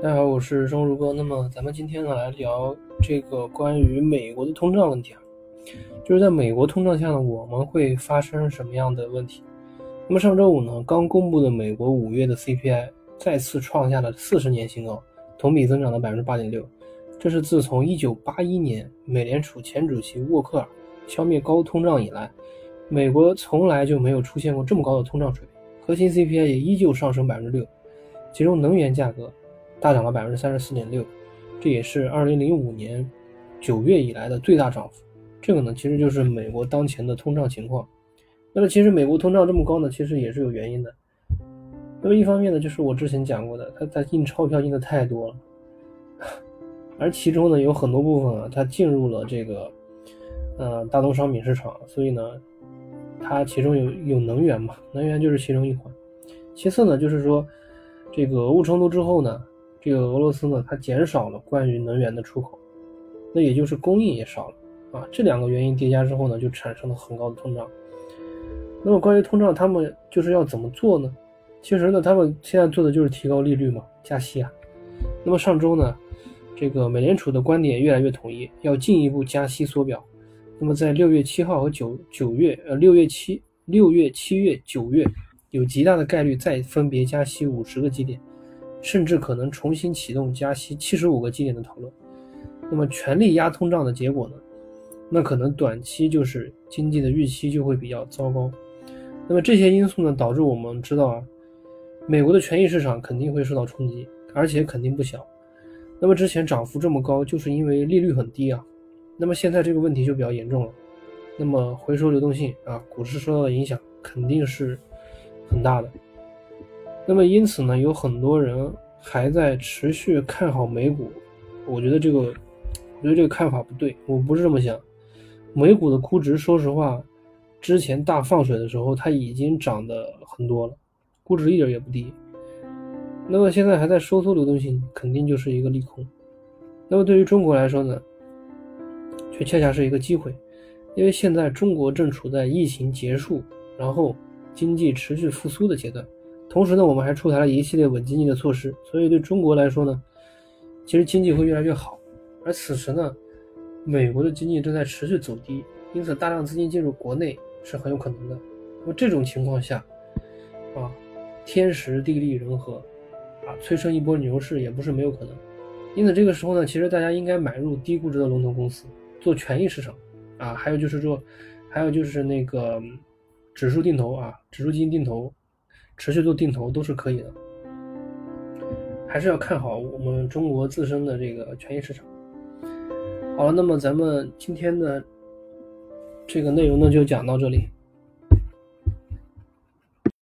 大家好，我是钟如哥。那么咱们今天呢来聊这个关于美国的通胀问题啊，就是在美国通胀下呢，我们会发生什么样的问题？那么上周五呢，刚公布的美国五月的 CPI 再次创下了四十年新高，同比增长了百分之八点六，这是自从一九八一年美联储前主席沃克尔消灭高通胀以来，美国从来就没有出现过这么高的通胀水平。核心 CPI 也依旧上升百分之六，其中能源价格大涨了百分之三十四点六，这也是二零零五年九月以来的最大涨幅。这个呢，其实就是美国当前的通胀情况。那么，其实美国通胀这么高呢，其实也是有原因的。那么，一方面呢，就是我之前讲过的，它它印钞票印的太多了，而其中呢，有很多部分啊，它进入了这个呃大宗商品市场，所以呢。它其中有有能源嘛？能源就是其中一环。其次呢，就是说，这个俄乌冲突之后呢，这个俄罗斯呢，它减少了关于能源的出口，那也就是供应也少了啊。这两个原因叠加之后呢，就产生了很高的通胀。那么关于通胀，他们就是要怎么做呢？其实呢，他们现在做的就是提高利率嘛，加息啊。那么上周呢，这个美联储的观点越来越统一，要进一步加息缩表。那么在六月七号和九九月，呃，六月七、六月、七月、九月，有极大的概率再分别加息五十个基点，甚至可能重新启动加息七十五个基点的讨论。那么全力压通胀的结果呢？那可能短期就是经济的预期就会比较糟糕。那么这些因素呢，导致我们知道啊，美国的权益市场肯定会受到冲击，而且肯定不小。那么之前涨幅这么高，就是因为利率很低啊。那么现在这个问题就比较严重了，那么回收流动性啊，股市受到的影响肯定是很大的。那么因此呢，有很多人还在持续看好美股，我觉得这个，我觉得这个看法不对，我不是这么想。美股的估值，说实话，之前大放水的时候，它已经涨得很多了，估值一点也不低。那么现在还在收缩流动性，肯定就是一个利空。那么对于中国来说呢？却恰恰是一个机会，因为现在中国正处在疫情结束，然后经济持续复苏的阶段，同时呢，我们还出台了一系列稳经济的措施，所以对中国来说呢，其实经济会越来越好。而此时呢，美国的经济正在持续走低，因此大量资金进入国内是很有可能的。那么这种情况下，啊，天时地利人和，啊，催生一波牛市也不是没有可能。因此这个时候呢，其实大家应该买入低估值的龙头公司。做权益市场，啊，还有就是说，还有就是那个指数定投啊，指数基金定投，持续做定投都是可以的，还是要看好我们中国自身的这个权益市场。好了，那么咱们今天的这个内容呢就讲到这里。